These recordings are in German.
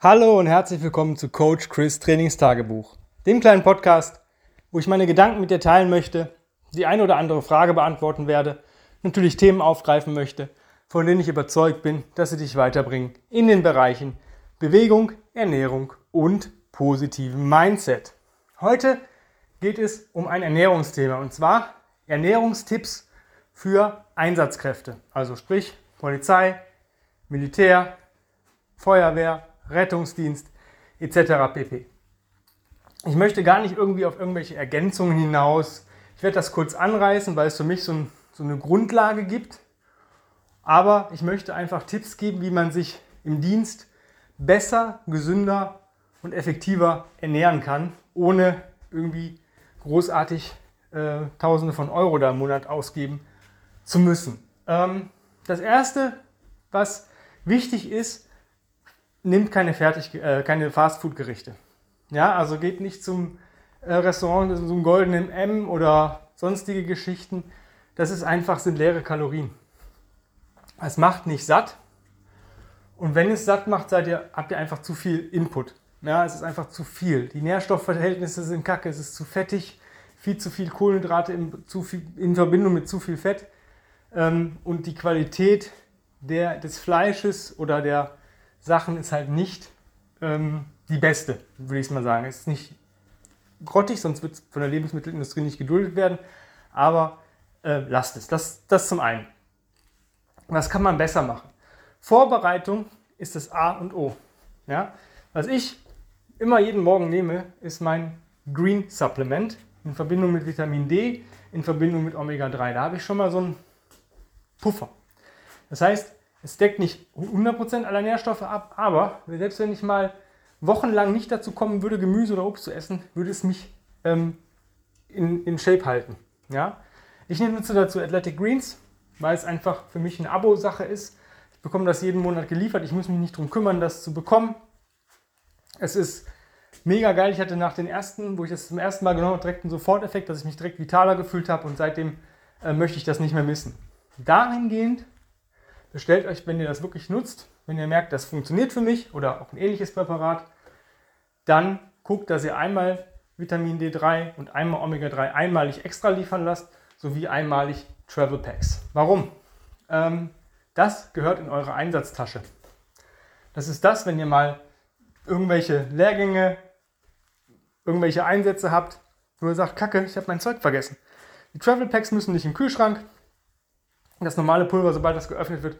Hallo und herzlich willkommen zu Coach Chris Trainingstagebuch, dem kleinen Podcast, wo ich meine Gedanken mit dir teilen möchte, die eine oder andere Frage beantworten werde, natürlich Themen aufgreifen möchte, von denen ich überzeugt bin, dass sie dich weiterbringen in den Bereichen Bewegung, Ernährung und positiven Mindset. Heute geht es um ein Ernährungsthema und zwar Ernährungstipps für Einsatzkräfte, also sprich Polizei, Militär, Feuerwehr, Rettungsdienst etc. pp. Ich möchte gar nicht irgendwie auf irgendwelche Ergänzungen hinaus. Ich werde das kurz anreißen, weil es für mich so, ein, so eine Grundlage gibt. Aber ich möchte einfach Tipps geben, wie man sich im Dienst besser, gesünder und effektiver ernähren kann, ohne irgendwie großartig äh, Tausende von Euro da im Monat ausgeben zu müssen. Ähm, das erste, was wichtig ist, nimmt keine, Fertig, äh, keine Fastfood-Gerichte. Ja, also geht nicht zum äh, Restaurant, einem goldenen M oder sonstige Geschichten. Das ist einfach, sind leere Kalorien. Es macht nicht satt. Und wenn es satt macht, seid ihr, habt ihr einfach zu viel Input. Ja, es ist einfach zu viel. Die Nährstoffverhältnisse sind kacke, es ist zu fettig, viel zu viel Kohlenhydrate in, zu viel, in Verbindung mit zu viel Fett. Ähm, und die Qualität der, des Fleisches oder der Sachen ist halt nicht ähm, die beste, würde ich mal sagen. Ist nicht grottig, sonst wird es von der Lebensmittelindustrie nicht geduldet werden. Aber äh, lasst es. Das, das zum einen. Was kann man besser machen? Vorbereitung ist das A und O. Ja? Was ich immer jeden Morgen nehme, ist mein Green Supplement in Verbindung mit Vitamin D, in Verbindung mit Omega-3. Da habe ich schon mal so einen Puffer. Das heißt, es deckt nicht 100% aller Nährstoffe ab, aber selbst wenn ich mal wochenlang nicht dazu kommen würde, Gemüse oder Obst zu essen, würde es mich ähm, in, in Shape halten. Ja? Ich nehme dazu Athletic Greens, weil es einfach für mich eine Abo-Sache ist. Ich bekomme das jeden Monat geliefert. Ich muss mich nicht darum kümmern, das zu bekommen. Es ist mega geil. Ich hatte nach den ersten, wo ich das zum ersten Mal genommen habe, direkt einen Soforteffekt, dass ich mich direkt vitaler gefühlt habe und seitdem äh, möchte ich das nicht mehr missen. Dahingehend bestellt euch, wenn ihr das wirklich nutzt, wenn ihr merkt, das funktioniert für mich oder auch ein ähnliches Präparat, dann guckt, dass ihr einmal Vitamin D3 und einmal Omega-3 einmalig extra liefern lasst, sowie einmalig Travel Packs. Warum? Ähm, das gehört in eure Einsatztasche. Das ist das, wenn ihr mal irgendwelche Lehrgänge, irgendwelche Einsätze habt, wo ihr sagt, Kacke, ich habe mein Zeug vergessen. Die Travel Packs müssen nicht im Kühlschrank. Das normale Pulver, sobald das geöffnet wird,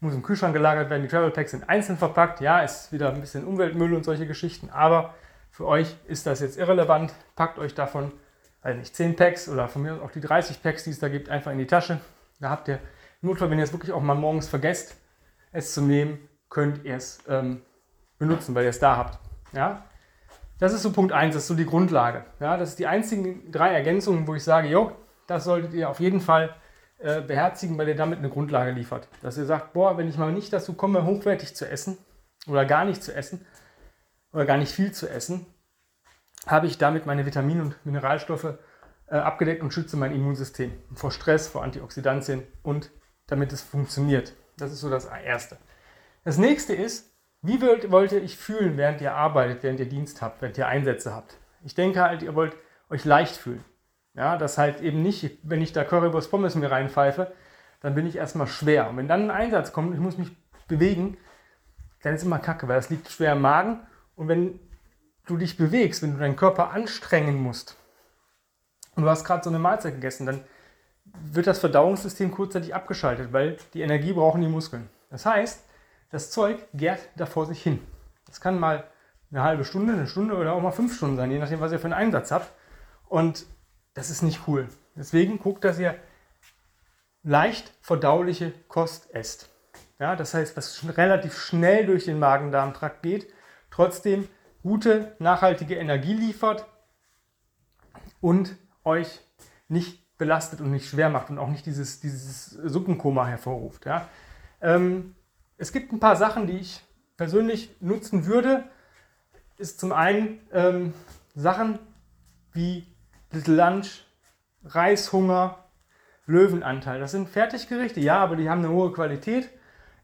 muss im Kühlschrank gelagert werden. Die Travel Packs sind einzeln verpackt. Ja, ist wieder ein bisschen Umweltmüll und solche Geschichten, aber für euch ist das jetzt irrelevant. Packt euch davon, also nicht 10 Packs oder von mir auch die 30 Packs, die es da gibt, einfach in die Tasche. Da habt ihr Notfall, wenn ihr es wirklich auch mal morgens vergesst, es zu nehmen, könnt ihr es ähm, benutzen, weil ihr es da habt. Ja? Das ist so Punkt 1, das ist so die Grundlage. Ja? Das ist die einzigen drei Ergänzungen, wo ich sage, jo, das solltet ihr auf jeden Fall äh, beherzigen, weil ihr damit eine Grundlage liefert. Dass ihr sagt, boah, wenn ich mal nicht dazu komme, hochwertig zu essen oder gar nicht zu essen oder gar nicht viel zu essen, habe ich damit meine Vitamin- und Mineralstoffe äh, abgedeckt und schütze mein Immunsystem vor Stress, vor Antioxidantien und damit es funktioniert. Das ist so das Erste. Das nächste ist, wie wollt, wollt ihr euch fühlen, während ihr arbeitet, während ihr Dienst habt, während ihr Einsätze habt? Ich denke halt, ihr wollt euch leicht fühlen. Ja, das halt eben nicht, wenn ich da Currywurst Pommes mir reinpfeife, dann bin ich erstmal schwer. Und wenn dann ein Einsatz kommt ich muss mich bewegen, dann ist immer kacke, weil das liegt schwer im Magen. Und wenn du dich bewegst, wenn du deinen Körper anstrengen musst und du hast gerade so eine Mahlzeit gegessen, dann wird das Verdauungssystem kurzzeitig abgeschaltet, weil die Energie brauchen die Muskeln. Das heißt, das Zeug gärt da vor sich hin. Das kann mal eine halbe Stunde, eine Stunde oder auch mal fünf Stunden sein, je nachdem, was ihr für einen Einsatz habt. Und das ist nicht cool. Deswegen guckt, dass ihr leicht verdauliche Kost esst. Ja, das heißt, was relativ schnell durch den Magen-Darm-Trakt geht, trotzdem gute, nachhaltige Energie liefert und euch nicht belastet und nicht schwer macht und auch nicht dieses, dieses Suppenkoma hervorruft. Ja. Ähm, es gibt ein paar Sachen, die ich persönlich nutzen würde. Ist zum einen ähm, Sachen wie Little Lunch, Reishunger, Löwenanteil. Das sind Fertiggerichte, ja, aber die haben eine hohe Qualität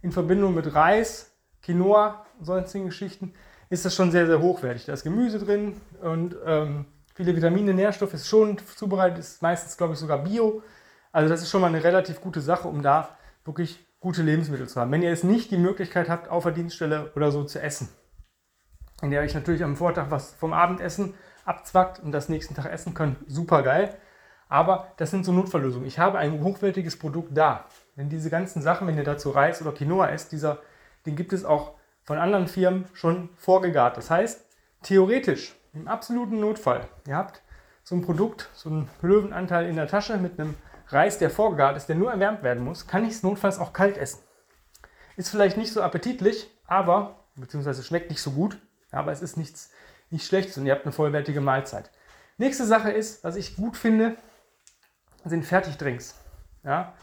in Verbindung mit Reis, Quinoa, sonstigen Geschichten. ist das schon sehr, sehr hochwertig. Da ist Gemüse drin und ähm, viele Vitamine, Nährstoffe ist schon zubereitet, ist meistens, glaube ich, sogar Bio. Also das ist schon mal eine relativ gute Sache, um da wirklich gute Lebensmittel zu haben. Wenn ihr jetzt nicht die Möglichkeit habt, auf der Dienststelle oder so zu essen, in der euch natürlich am Vortag was vom Abendessen abzwackt und das nächsten Tag essen könnt, super geil. Aber das sind so Notfalllösungen. Ich habe ein hochwertiges Produkt da. Wenn diese ganzen Sachen, wenn ihr dazu Reis oder Quinoa esst, dieser, den gibt es auch von anderen Firmen schon vorgegart. Das heißt, theoretisch, im absoluten Notfall, ihr habt so ein Produkt, so einen Löwenanteil in der Tasche mit einem Reis, der vorgegart ist, der nur erwärmt werden muss, kann ich es notfalls auch kalt essen. Ist vielleicht nicht so appetitlich, aber, beziehungsweise schmeckt nicht so gut, aber es ist nichts, nicht Schlechtes und ihr habt eine vollwertige Mahlzeit. Nächste Sache ist, was ich gut finde, sind Fertigdrinks. Ja?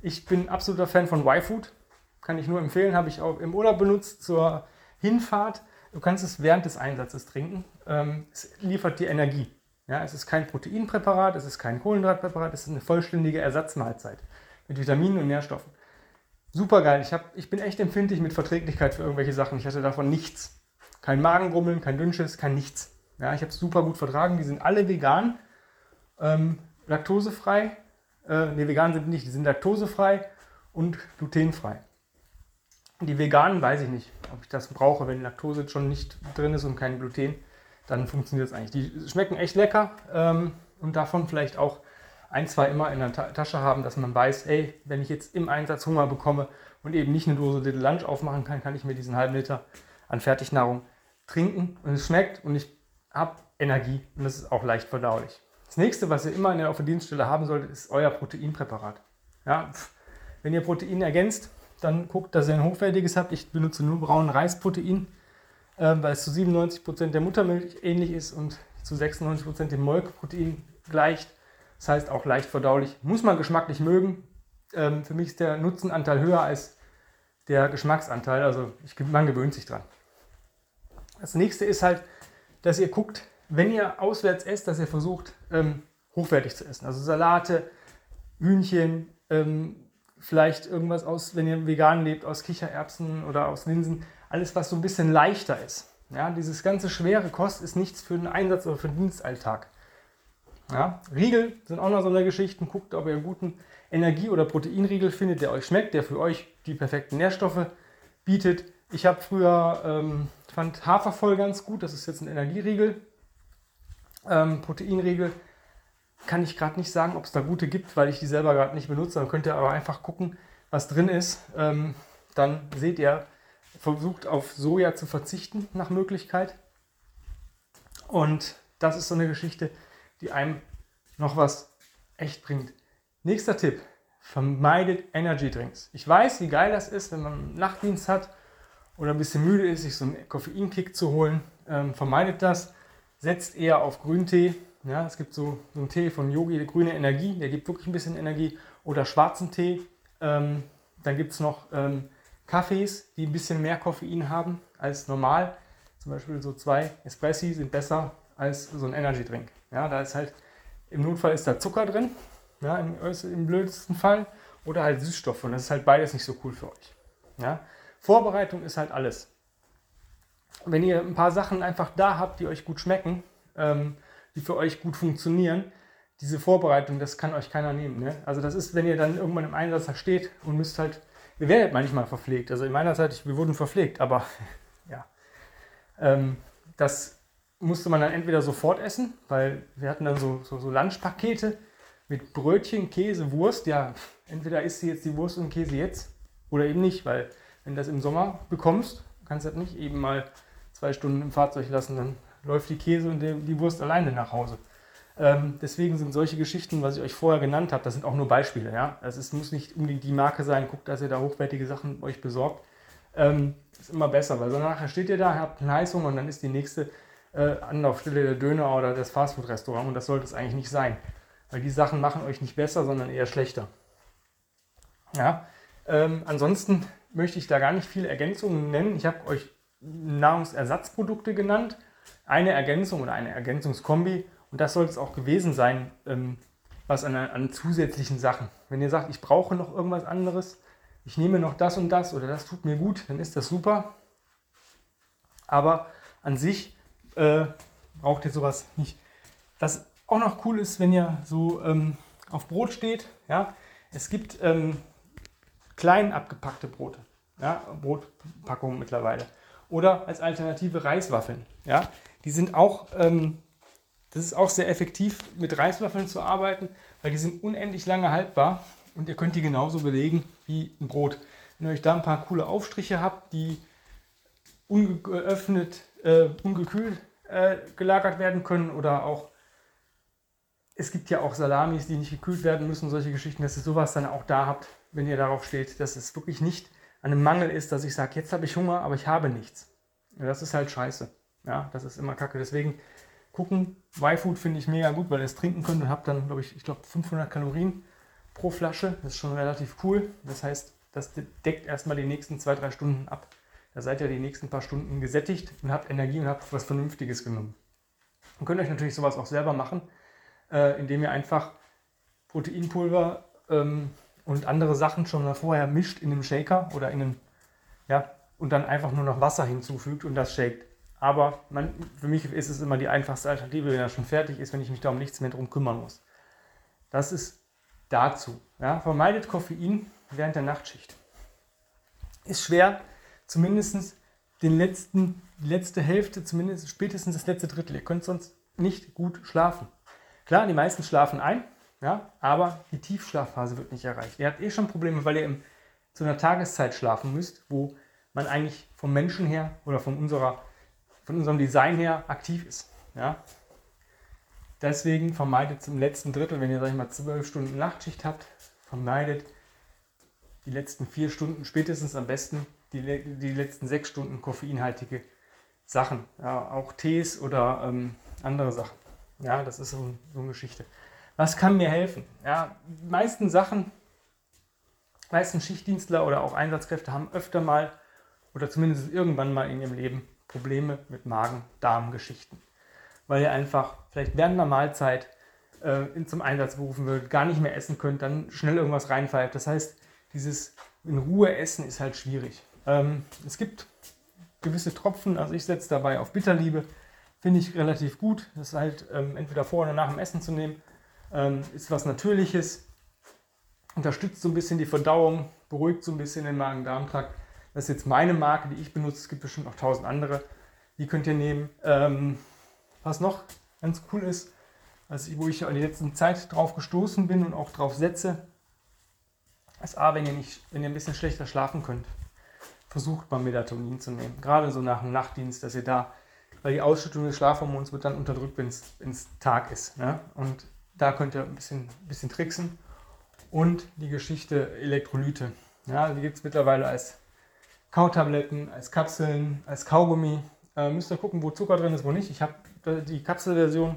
Ich bin absoluter Fan von Y-Food. Kann ich nur empfehlen, habe ich auch im Urlaub benutzt zur Hinfahrt. Du kannst es während des Einsatzes trinken. Ähm, es liefert dir Energie. Ja, es ist kein Proteinpräparat, es ist kein Kohlenhydratpräparat, es ist eine vollständige Ersatzmahlzeit mit Vitaminen und Nährstoffen. Super geil. Ich, ich bin echt empfindlich mit Verträglichkeit für irgendwelche Sachen. Ich hatte davon nichts. Kein Magengrummeln, kein Dünnschiss, kein nichts. Ja, ich habe es super gut vertragen. Die sind alle vegan, ähm, laktosefrei. Äh, ne, vegan sind nicht, die sind laktosefrei und glutenfrei. Die veganen weiß ich nicht, ob ich das brauche, wenn Laktose schon nicht drin ist und kein Gluten dann funktioniert es eigentlich. Die schmecken echt lecker ähm, und davon vielleicht auch ein, zwei immer in der Ta Tasche haben, dass man weiß, hey, wenn ich jetzt im Einsatz Hunger bekomme und eben nicht eine Dose Little Lunch aufmachen kann, kann ich mir diesen halben Liter an Fertignahrung trinken und es schmeckt und ich habe Energie und das ist auch leicht verdaulich. Das nächste, was ihr immer in der, auf der Dienststelle haben solltet, ist euer Proteinpräparat. Ja, wenn ihr Protein ergänzt, dann guckt, dass ihr ein hochwertiges habt. Ich benutze nur braunen Reisprotein äh, weil es zu 97% der Muttermilch ähnlich ist und zu 96% dem Molkeprotein gleicht. Das heißt auch leicht verdaulich. Muss man geschmacklich mögen. Ähm, für mich ist der Nutzenanteil höher als der Geschmacksanteil. Also ich, man gewöhnt sich dran. Das nächste ist halt, dass ihr guckt, wenn ihr auswärts esst, dass ihr versucht, ähm, hochwertig zu essen. Also Salate, Hühnchen, ähm, vielleicht irgendwas aus, wenn ihr vegan lebt, aus Kichererbsen oder aus Linsen alles, was so ein bisschen leichter ist. Ja, dieses ganze schwere Kost ist nichts für den Einsatz oder für den Dienstalltag. Ja, Riegel sind auch noch so eine Geschichte. Guckt, ob ihr einen guten Energie- oder Proteinriegel findet, der euch schmeckt, der für euch die perfekten Nährstoffe bietet. Ich habe früher, ähm, fand Hafervoll ganz gut, das ist jetzt ein Energieriegel. Ähm, Proteinriegel kann ich gerade nicht sagen, ob es da gute gibt, weil ich die selber gerade nicht benutze. Dann könnt ihr aber einfach gucken, was drin ist. Ähm, dann seht ihr, versucht auf Soja zu verzichten nach Möglichkeit. Und das ist so eine Geschichte, die einem noch was echt bringt. Nächster Tipp, vermeidet Energy Drinks. Ich weiß, wie geil das ist, wenn man einen Nachtdienst hat oder ein bisschen müde ist, sich so einen Koffeinkick zu holen. Ähm, vermeidet das, setzt eher auf Grüntee. Ja, es gibt so, so einen Tee von Yogi, die grüne Energie, der gibt wirklich ein bisschen Energie. Oder schwarzen Tee. Ähm, dann gibt es noch ähm, Kaffees, die ein bisschen mehr Koffein haben als normal. Zum Beispiel so zwei Espressi sind besser als so ein Energy Drink. Ja, da ist halt, im Notfall ist da Zucker drin, ja, im, im blödesten Fall, oder halt Süßstoffe. Und das ist halt beides nicht so cool für euch. Ja. Vorbereitung ist halt alles. Wenn ihr ein paar Sachen einfach da habt, die euch gut schmecken, ähm, die für euch gut funktionieren, diese Vorbereitung, das kann euch keiner nehmen. Ne? Also das ist, wenn ihr dann irgendwann im Einsatz da steht und müsst halt wir werden manchmal verpflegt. Also in meiner Zeit, wir wurden verpflegt, aber ja. Ähm, das musste man dann entweder sofort essen, weil wir hatten dann so, so, so Lunchpakete mit Brötchen, Käse, Wurst. Ja, entweder isst du jetzt die Wurst und Käse jetzt oder eben nicht, weil wenn du das im Sommer bekommst, kannst du das nicht eben mal zwei Stunden im Fahrzeug lassen, dann läuft die Käse und die Wurst alleine nach Hause. Ähm, deswegen sind solche Geschichten, was ich euch vorher genannt habe, das sind auch nur Beispiele. Ja? Das ist, muss nicht unbedingt die Marke sein. Guckt, dass ihr da hochwertige Sachen euch besorgt. Ähm, ist immer besser, weil so nachher steht ihr da, habt einen Heißhunger und dann ist die nächste äh, Anlaufstelle der Döner oder das Fastfood-Restaurant und das sollte es eigentlich nicht sein. Weil die Sachen machen euch nicht besser, sondern eher schlechter. Ja? Ähm, ansonsten möchte ich da gar nicht viele Ergänzungen nennen. Ich habe euch Nahrungsersatzprodukte genannt. Eine Ergänzung oder eine Ergänzungskombi und das soll es auch gewesen sein, ähm, was an, an zusätzlichen Sachen. Wenn ihr sagt, ich brauche noch irgendwas anderes, ich nehme noch das und das oder das tut mir gut, dann ist das super. Aber an sich äh, braucht ihr sowas nicht. Was auch noch cool ist, wenn ihr so ähm, auf Brot steht, ja, es gibt ähm, klein abgepackte Brote, ja, Brotpackungen mittlerweile. Oder als Alternative Reiswaffeln, ja, die sind auch, ähm, das ist auch sehr effektiv, mit Reiswaffeln zu arbeiten, weil die sind unendlich lange haltbar und ihr könnt die genauso belegen wie ein Brot. Wenn ihr euch da ein paar coole Aufstriche habt, die ungeöffnet, äh, ungekühlt äh, gelagert werden können oder auch es gibt ja auch Salamis, die nicht gekühlt werden müssen, solche Geschichten, dass ihr sowas dann auch da habt, wenn ihr darauf steht, dass es wirklich nicht an einem Mangel ist, dass ich sage, jetzt habe ich Hunger, aber ich habe nichts. Ja, das ist halt scheiße. Ja, das ist immer kacke. Deswegen gucken, Y-Food finde ich mega gut, weil ihr es trinken könnt und habt dann, glaube ich, ich glaube 500 Kalorien pro Flasche. Das ist schon relativ cool. Das heißt, das deckt erstmal die nächsten zwei, drei Stunden ab. Da seid ihr die nächsten paar Stunden gesättigt und habt Energie und habt was Vernünftiges genommen. Und könnt euch natürlich sowas auch selber machen äh, indem ihr einfach Proteinpulver ähm, und andere Sachen schon mal vorher mischt in einem Shaker oder in einem, ja, und dann einfach nur noch Wasser hinzufügt und das shakt. Aber man, für mich ist es immer die einfachste Alternative, wenn er schon fertig ist, wenn ich mich da um nichts mehr drum kümmern muss. Das ist dazu. Ja. Vermeidet Koffein während der Nachtschicht. Ist schwer, zumindest den letzten, die letzte Hälfte, zumindest spätestens das letzte Drittel. Ihr könnt sonst nicht gut schlafen. Klar, die meisten schlafen ein, ja, aber die Tiefschlafphase wird nicht erreicht. Ihr habt eh schon Probleme, weil ihr im, zu einer Tageszeit schlafen müsst, wo man eigentlich vom Menschen her oder von, unserer, von unserem Design her aktiv ist. Ja. Deswegen vermeidet im letzten Drittel, wenn ihr, sag ich mal, zwölf Stunden Nachtschicht habt, vermeidet die letzten vier Stunden, spätestens am besten die, die letzten sechs Stunden koffeinhaltige Sachen. Ja, auch Tees oder ähm, andere Sachen. Ja, das ist so, so eine Geschichte. Was kann mir helfen? Ja, die meisten Sachen, meisten Schichtdienstler oder auch Einsatzkräfte haben öfter mal oder zumindest irgendwann mal in ihrem Leben Probleme mit Magen-Darm-Geschichten. Weil ihr einfach vielleicht während einer Mahlzeit äh, zum Einsatz berufen wird, gar nicht mehr essen könnt, dann schnell irgendwas reinpfeift. Das heißt, dieses in Ruhe essen ist halt schwierig. Ähm, es gibt gewisse Tropfen, also ich setze dabei auf Bitterliebe. Finde ich relativ gut. Das halt ähm, entweder vor oder nach dem Essen zu nehmen. Ähm, ist was Natürliches. Unterstützt so ein bisschen die Verdauung, beruhigt so ein bisschen den Magen-Darm-Trakt. Das ist jetzt meine Marke, die ich benutze. Es gibt bestimmt noch tausend andere. Die könnt ihr nehmen. Ähm, was noch ganz cool ist, also wo ich in der letzten Zeit drauf gestoßen bin und auch drauf setze, ist A, wenn ihr, nicht, wenn ihr ein bisschen schlechter schlafen könnt, versucht mal Melatonin zu nehmen. Gerade so nach dem Nachtdienst, dass ihr da weil die Ausschüttung des Schlafhormons wird dann unterdrückt, wenn es Tag ist. Ne? Und da könnt ihr ein bisschen, bisschen tricksen. Und die Geschichte Elektrolyte. Ja, die gibt es mittlerweile als Kautabletten, als Kapseln, als Kaugummi. Äh, müsst ihr gucken, wo Zucker drin ist, wo nicht. Ich habe die Kapselversion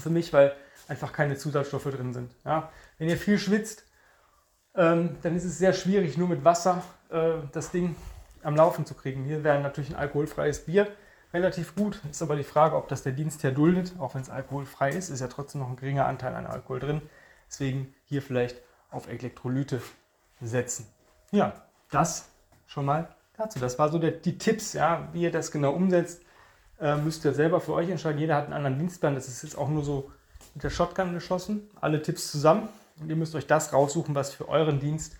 für mich, weil einfach keine Zusatzstoffe drin sind. Ja? Wenn ihr viel schwitzt, ähm, dann ist es sehr schwierig, nur mit Wasser äh, das Ding am Laufen zu kriegen. Hier wäre natürlich ein alkoholfreies Bier relativ gut. Ist aber die Frage, ob das der Dienstherr duldet. Auch wenn es alkoholfrei ist, ist ja trotzdem noch ein geringer Anteil an Alkohol drin. Deswegen hier vielleicht auf Elektrolyte setzen. Ja, das schon mal dazu. Das war so der, die Tipps, ja, wie ihr das genau umsetzt. Äh, müsst ihr selber für euch entscheiden. Jeder hat einen anderen Dienstplan. Das ist jetzt auch nur so mit der Shotgun geschossen. Alle Tipps zusammen. Und ihr müsst euch das raussuchen, was für euren Dienst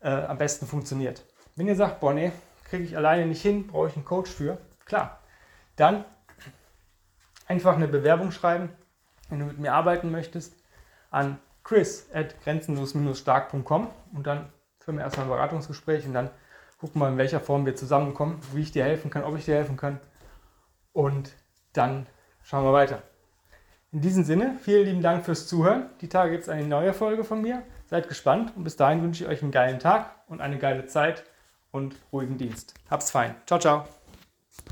äh, am besten funktioniert. Wenn ihr sagt, boah, nee, kriege ich alleine nicht hin, brauche ich einen Coach für. Klar, dann einfach eine Bewerbung schreiben, wenn du mit mir arbeiten möchtest, an chris at grenzenlos-stark.com und dann führen wir erstmal ein Beratungsgespräch und dann gucken wir, in welcher Form wir zusammenkommen, wie ich dir helfen kann, ob ich dir helfen kann. Und dann schauen wir weiter. In diesem Sinne, vielen lieben Dank fürs Zuhören. Die Tage gibt es eine neue Folge von mir. Seid gespannt und bis dahin wünsche ich euch einen geilen Tag und eine geile Zeit und ruhigen Dienst. Hab's fein. Ciao, ciao.